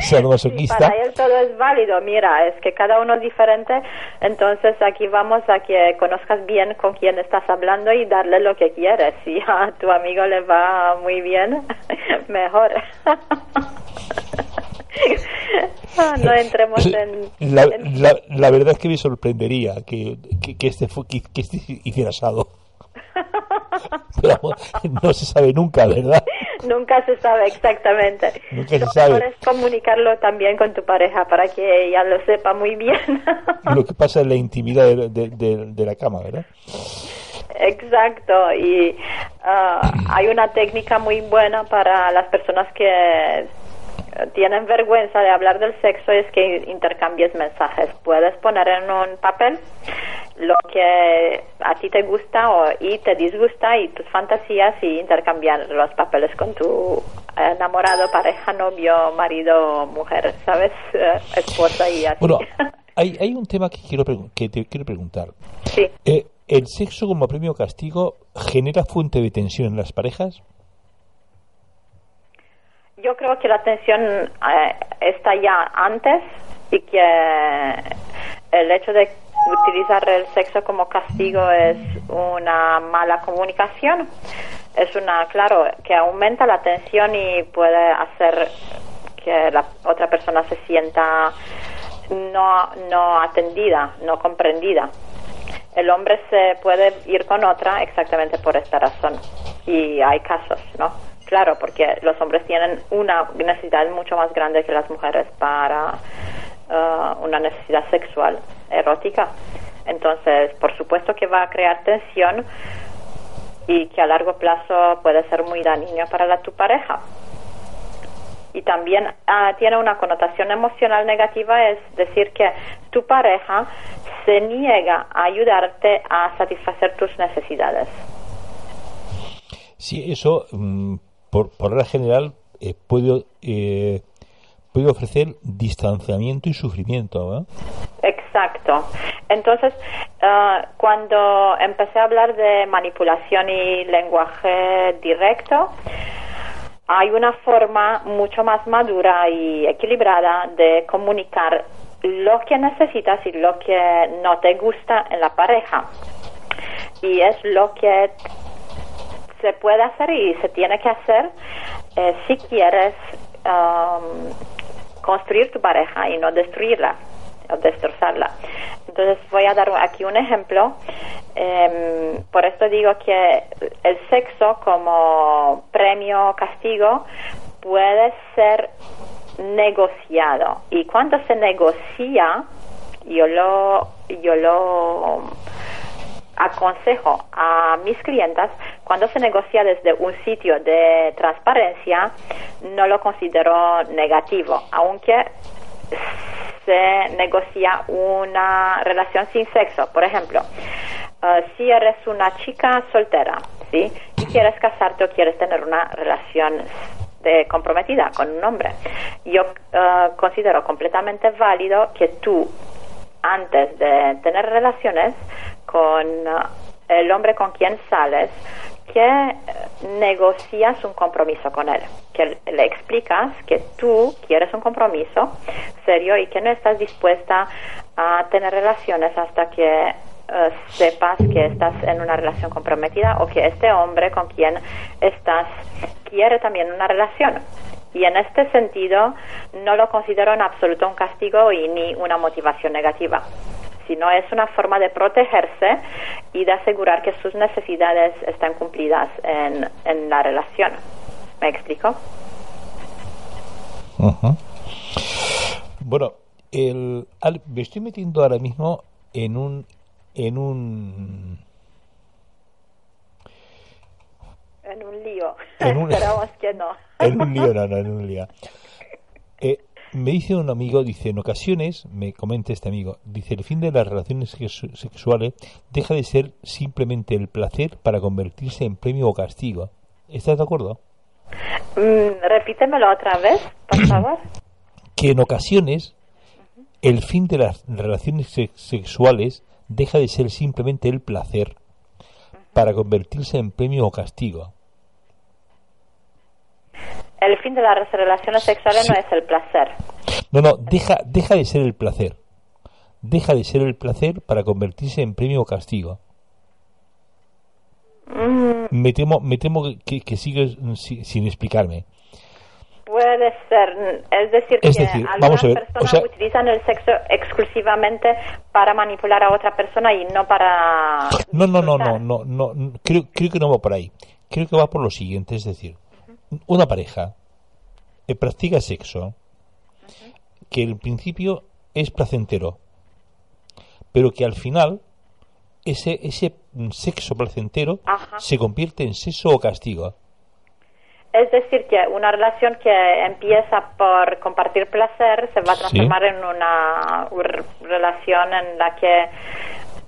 sadomasoquista, Para él todo es válido. Mira, es que cada uno es diferente. Entonces aquí vamos a que conozcas bien con quién estás hablando y darle lo que quieres. Si a tu amigo le va muy bien, mejor. Ah, no entremos en... la, la, la verdad es que me sorprendería que, que, que este, que este hiciera asado. Pero no se sabe nunca, ¿verdad? Nunca se sabe exactamente. Nunca se sabe. mejor es comunicarlo también con tu pareja para que ella lo sepa muy bien. Lo que pasa en la intimidad de, de- de- de la cama, ¿verdad? Exacto, y ah, hay una técnica muy buena para las personas que tienen vergüenza de hablar del sexo es que intercambies mensajes. Puedes poner en un papel lo que a ti te gusta o, y te disgusta y tus fantasías y intercambiar los papeles con tu enamorado, pareja, novio, marido, mujer, ¿sabes? Eh, esposa y así. Bueno, hay, hay un tema que, quiero que te quiero preguntar. sí. Eh, ¿El sexo como premio castigo genera fuente de tensión en las parejas? Yo creo que la tensión eh, está ya antes y que el hecho de utilizar el sexo como castigo es una mala comunicación. Es una, claro, que aumenta la tensión y puede hacer que la otra persona se sienta no, no atendida, no comprendida. El hombre se puede ir con otra exactamente por esta razón. Y hay casos, ¿no? Claro, porque los hombres tienen una necesidad mucho más grande que las mujeres para uh, una necesidad sexual erótica. Entonces, por supuesto que va a crear tensión y que a largo plazo puede ser muy dañino para la, tu pareja. Y también ah, tiene una connotación emocional negativa, es decir, que tu pareja se niega a ayudarte a satisfacer tus necesidades. Sí, eso, mm, por, por regla general, eh, puede, eh, puede ofrecer distanciamiento y sufrimiento. Exacto. Entonces, ah, cuando empecé a hablar de manipulación y lenguaje directo, hay una forma mucho más madura y equilibrada de comunicar lo que necesitas y lo que no te gusta en la pareja. Y es lo que se puede hacer y se tiene que hacer eh, si quieres um, construir tu pareja y no destruirla o destrozarla. Entonces voy a dar aquí un ejemplo. Em, por esto digo que el sexo como premio castigo puede ser negociado y cuando se negocia yo lo yo lo aconsejo a mis clientas cuando se negocia desde un sitio de transparencia no lo considero negativo aunque se negocia una relación sin sexo por ejemplo uh, si eres una chica soltera ¿sí? y quieres casarte o quieres tener una relación de comprometida con un hombre yo uh, considero completamente válido que tú antes de tener relaciones con uh, el hombre con quien sales, que negocias un compromiso con él, que le explicas que tú quieres un compromiso serio y que no estás dispuesta a tener relaciones hasta que uh, sepas que estás en una relación comprometida o que este hombre con quien estás quiere también una relación. Y en este sentido no lo considero en absoluto un castigo y ni una motivación negativa sino es una forma de protegerse y de asegurar que sus necesidades están cumplidas en, en la relación. ¿Me explico? Bueno, el, me estoy metiendo ahora mismo en un en un en un lío. Esperamos que no. en un lío, no, no, en un lío. Eh, me dice un amigo, dice, en ocasiones, me comenta este amigo, dice, el fin de las relaciones sexuales deja de ser simplemente el placer para convertirse en premio o castigo. ¿Estás de acuerdo? Mm, repítemelo otra vez, por favor. que en ocasiones el fin de las relaciones sexuales deja de ser simplemente el placer para convertirse en premio o castigo fin de las relaciones sexuales no es el placer. No, no, deja, deja de ser el placer. Deja de ser el placer para convertirse en premio o castigo. Mm. Me temo, me temo que, que sigues sin, explicarme. Puede ser, es decir, que algunas personas utilizan el sexo exclusivamente para manipular a otra persona y no para... No, no, no, no, no, no, creo, creo que no va por ahí. Creo que va por lo siguiente, es decir, una pareja que practica sexo que en principio es placentero, pero que al final ese, ese sexo placentero se convierte en sexo o castigo. Es decir, que una relación que empieza por compartir placer se va a transformar en una relación en la que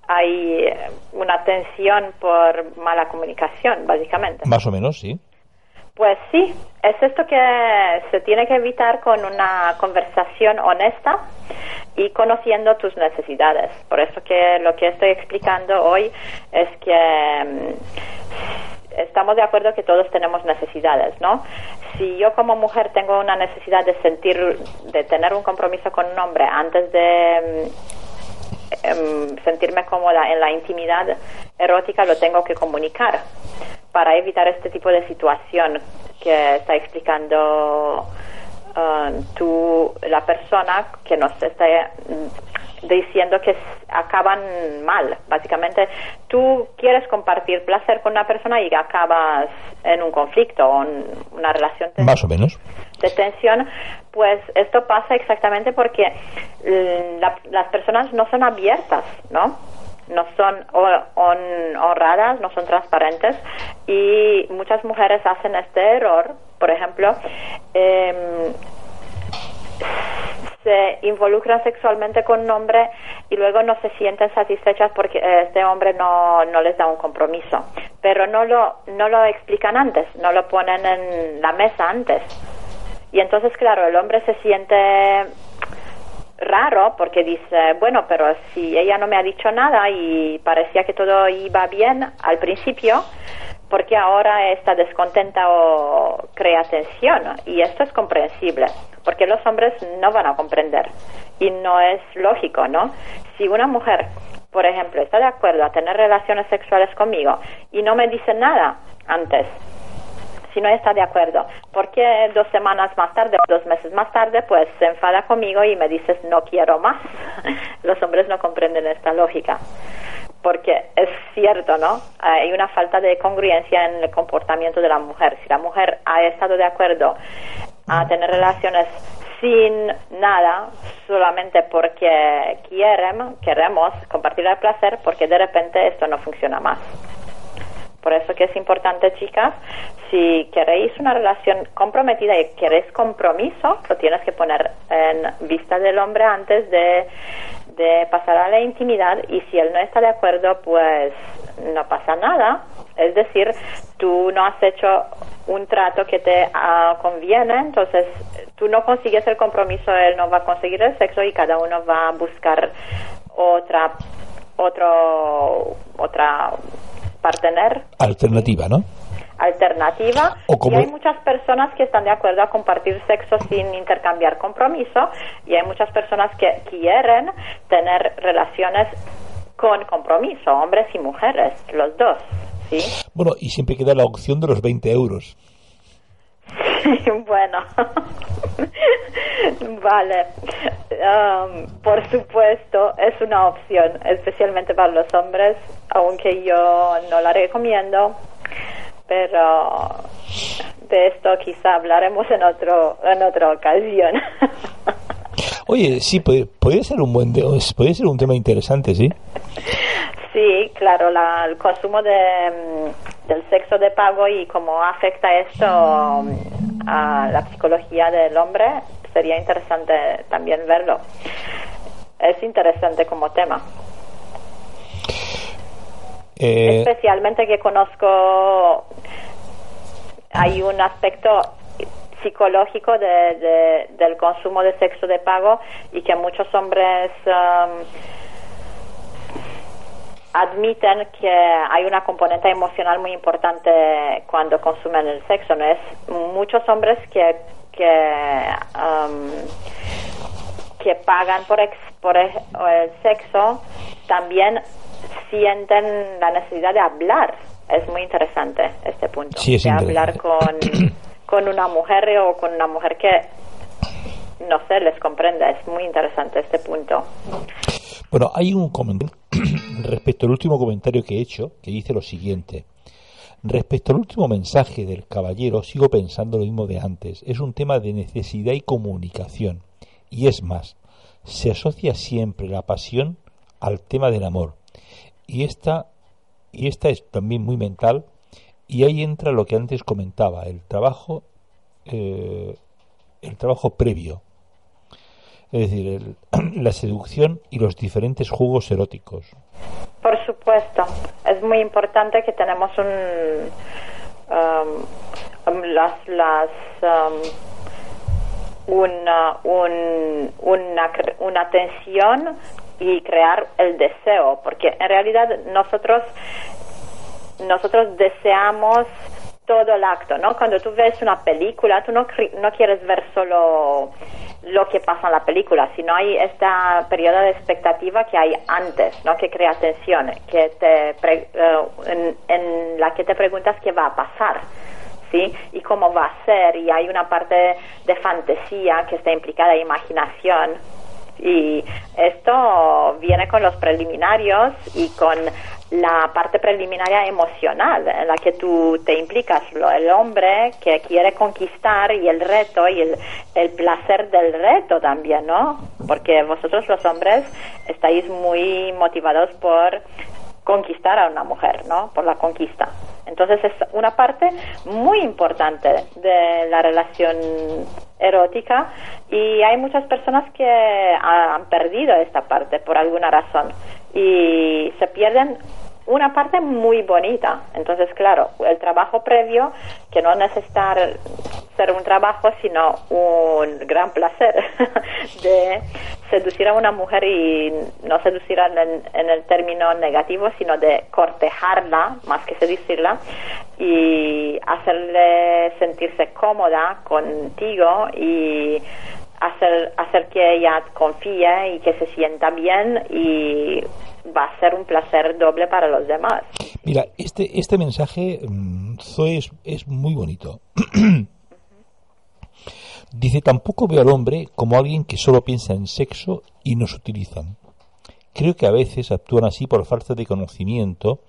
hay una tensión por mala comunicación, básicamente. Más o menos, sí. Pues sí, es esto que se tiene que evitar con una conversación honesta y conociendo tus necesidades. Por eso que lo que estoy explicando hoy es que mm, estamos de acuerdo que todos tenemos necesidades, ¿no? Si yo como mujer tengo una necesidad de sentir, de tener un compromiso con un hombre antes de mm, em, sentirme cómoda en la intimidad erótica, lo tengo que comunicar para evitar este tipo de situación que está explicando um, tú, la persona que nos está diciendo que acaban mal. Básicamente, tú quieres compartir placer con una persona y acabas en un conflicto o en una relación de, Más o menos. de tensión. Pues esto pasa exactamente porque mm, la- las personas no son abiertas, ¿no? No son ho- hon- honradas, no son transparentes y muchas mujeres hacen este error. Por ejemplo, em, se involucran sexualmente con un hombre y luego no se sienten satisfechas porque eh, este hombre no, no les da un compromiso. Pero no lo, no lo explican antes, no lo ponen en la mesa antes. Y entonces, claro, el hombre se siente raro porque dice, bueno, pero si ella no me ha dicho nada y parecía que todo iba bien al principio, porque ahora está descontenta o crea tensión? Y esto es comprensible, porque los hombres no van a comprender y no es lógico, ¿no? Si una mujer, por ejemplo, está de acuerdo a tener relaciones sexuales conmigo y no me dice nada antes, si no está de acuerdo. Porque dos semanas más tarde dos meses más tarde, pues se enfada conmigo y me dices no quiero más. Los hombres no comprenden esta lógica. Porque es cierto, ¿no? Hay una falta de congruencia en el comportamiento de la mujer. Si la mujer ha estado de acuerdo a tener relaciones sin nada, solamente porque quieren, queremos compartir el placer, porque de repente esto no funciona más. Por eso que es importante, chicas, si queréis una relación comprometida y queréis compromiso, lo tienes que poner en vista del hombre antes de, de pasar a la intimidad y si él no está de acuerdo, pues no pasa nada. Es decir, tú no has hecho un trato que te ah, conviene, entonces tú no consigues el compromiso, él no va a conseguir el sexo y cada uno va a buscar otra otro otra partener Alternativa, ¿no? alternativa O como- y hay muchas personas que están de acuerdo a compartir sexo sin intercambiar compromiso y hay muchas personas que quieren tener relaciones con compromiso, hombres y mujeres, los dos, ¿sí? Bueno, y siempre queda la opción de los 20 euros. bueno, vale. Um, por supuesto, es una opción, especialmente para los hombres, aunque yo no la recomiendo, pero de esto quizá hablaremos en otro en otra ocasión. Oye, sí, puede, puede ser un buen puede ser un tema interesante, sí. Sí, claro, la- el consumo de, mm, del sexo de pago y cómo afecta esto mm, a la psicología del hombre, sería interesante también verlo. Es interesante como tema. Eh, Especialmente que conozco, hay un aspecto psicológico de, de- del consumo de sexo de pago y que muchos hombres um, admiten que hay una componente emocional muy importante cuando consumen el sexo. ¿no? Es muchos hombres que, que, um, que pagan por, ex- por e- el sexo también sienten la necesidad de hablar. Es muy interesante este punto. Sí, es de hablar con, con una mujer o con una mujer que, no sé, les comprende. Es muy interesante este punto. Bueno, hay un comentario respecto al último comentario que he hecho que dice lo siguiente. Respecto al último mensaje del caballero, sigo pensando lo mismo de antes. Es un tema de necesidad y comunicación. Y es más, se asocia siempre la pasión al tema del amor. Y esta, y esta es también muy mental. Y ahí entra lo que antes comentaba, el trabajo, eh, el trabajo previo. Es decir, el- la seducción y los diferentes juegos eróticos. Por supuesto, es muy importante que tenemos un um, um, las las um, una un- una una tensión y crear el deseo, porque en realidad nosotros nosotros deseamos todo el acto, ¿no? Cuando tú ves una película, tú no, no quieres ver solo lo que pasa en la película, sino hay esta periodo de expectativa que hay antes, ¿no? Que crea tensión, que te pre- eh, en, en la que te preguntas qué va a pasar, ¿sí? Y cómo va a ser, y hay una parte de fantasía que está implicada, imaginación, Y esto viene con los preliminarios y con la parte preliminaria emocional en la que tú te implicas, el hombre que quiere conquistar y el reto y el, el placer del reto también, ¿no? Porque vosotros los hombres estáis muy motivados por conquistar a una mujer, ¿no? Por la conquista. Entonces es una parte muy importante de la relación erótica y hay muchas personas que han perdido esta parte por alguna razón y se pierden una parte muy bonita. Entonces, claro, el trabajo previo, que no necesita ser un trabajo, sino un gran placer de seducir a una mujer y no seducirla en, en, el término negativo, sino de cortejarla más que seducirla y hacerle sentirse cómoda contigo y hacer, hacer que ella confíe y que se sienta bien y va a ser un placer doble para los demás. Mira, este, este mensaje, mm, Zoe, es, muy bonito. Dice, tampoco veo al hombre como alguien que solo piensa en sexo y nos utilizan. Creo que a veces actúan así por falta de conocimiento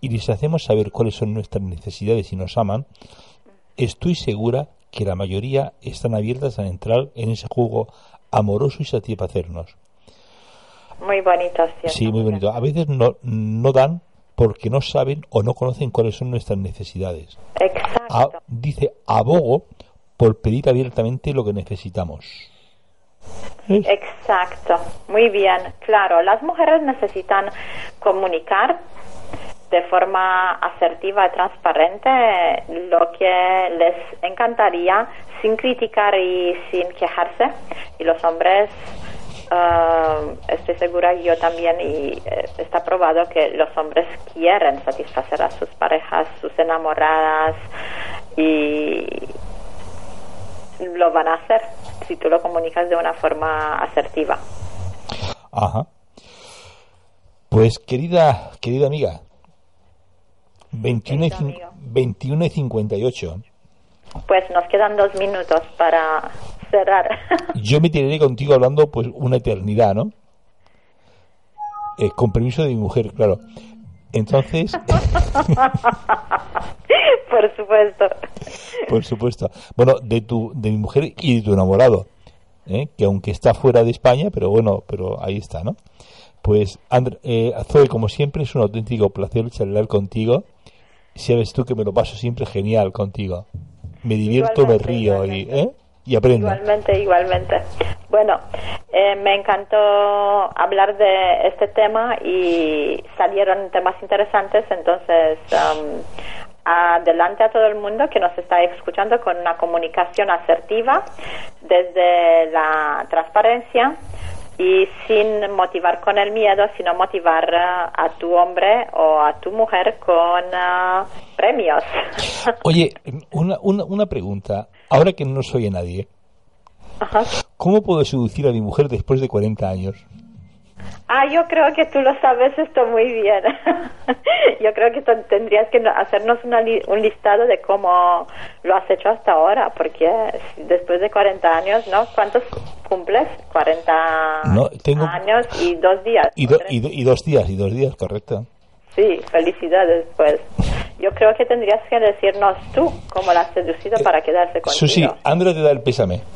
y les hacemos saber cuáles son nuestras necesidades y nos aman. Estoy segura que la mayoría están abiertas a entrar en ese juego amoroso y satisfacernos. Muy bonito, Sí, muy bonito. A veces no, no dan porque no saben o no conocen cuáles son nuestras necesidades. Exacto. dice, abogo por pedir abiertamente lo que necesitamos. Exacto, muy bien, claro. Las mujeres necesitan comunicar de forma asertiva y transparente lo que les encantaría sin criticar y sin quejarse. Y los hombres Uh, estoy segura yo también y eh, está probado que los hombres quieren satisfacer a sus parejas, sus enamoradas y lo van a hacer si tú lo comunicas de una forma asertiva. Ajá. Pues querida querida amiga, 21 y, 21 y 58. Pues nos quedan dos minutos para cerrar. Yo me tiraré contigo hablando pues una eternidad, ¿no? Eh, con permiso de mi mujer, claro. Entonces. Por supuesto. Por supuesto. Bueno, de tu, de mi mujer y de tu enamorado, ¿eh? que aunque está fuera de España, pero bueno, pero ahí está, ¿no? Pues, And eh, Zoe, como siempre, es un auténtico placer charlar contigo. Sabes tú que me lo paso siempre genial contigo. Me divierto, me río y, ¿eh? y aprendo. Igualmente, igualmente. Bueno, eh, me encantó hablar de este tema y salieron temas interesantes, entonces um, adelante a todo el mundo que nos está escuchando con una comunicación asertiva desde la transparencia y sin motivar con el miedo, sino motivar uh, a tu hombre o a tu mujer con uh, premios. Oye, una, una, una pregunta. Ahora que no soy nadie, ¿cómo puedo seducir a mi mujer después de 40 años? Ah, yo creo que tú lo sabes esto muy bien. yo creo que tendrías que hacernos un listado de cómo lo has hecho hasta ahora, porque después de 40 años, ¿no? ¿Cuántos cumples? 40 años y dos días. Y, y, dos días, y dos días, correcto. Sí, felicidades, pues. Yo creo que tendrías que decirnos tú cómo la has seducido para quedarse contigo. Susi, Andrea te da el pésame.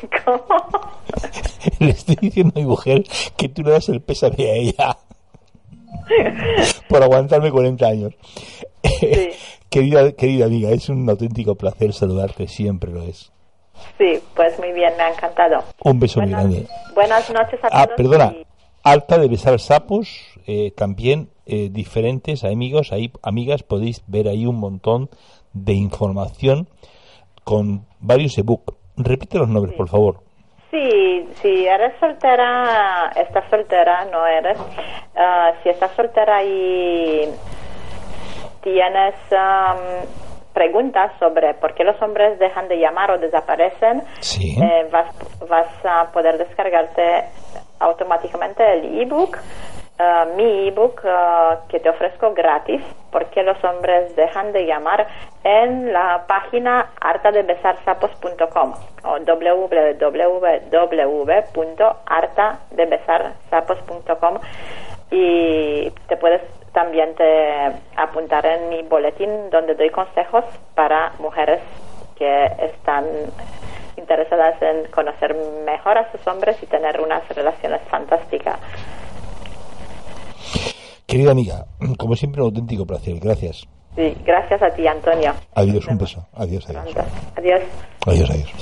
¿Cómo? Le estoy diciendo a mi mujer que tú le das el pésame a ella. por aguantarme 40 años. Sí. querida, querida amiga, es un auténtico placer saludarte, siempre lo es. Sí, pues muy bien, me ha encantado. Un beso muy grande. Buenas noches a ah, todos. Perdona, alta de besar sapos, eh, también eh, diferentes amigos, ahí, amigas, podéis ver ahí un montón de información con varios ebook. Repite los nombres, por favor. Sí, si eres soltera, estás soltera, no eres. Ah, si estás soltera y tienes preguntas sobre por qué los hombres dejan de llamar o desaparecen, eh, vas, vas a poder descargarte automáticamente el ebook ah, mi ebook ah, que te ofrezco gratis porque los hombres dejan de llamar en la página artadebesarsapos.com o www.artadebesarsapos.com y te puedes también te apuntar en mi boletín donde doy consejos para mujeres que están interesadas en conocer mejor a sus hombres y tener unas relaciones fantásticas. Querida amiga, como siempre, un auténtico placer. Gracias. Sí, gracias a ti, Antonio. Adiós, un beso. Adiós, adiós. Adiós. Adiós, adiós.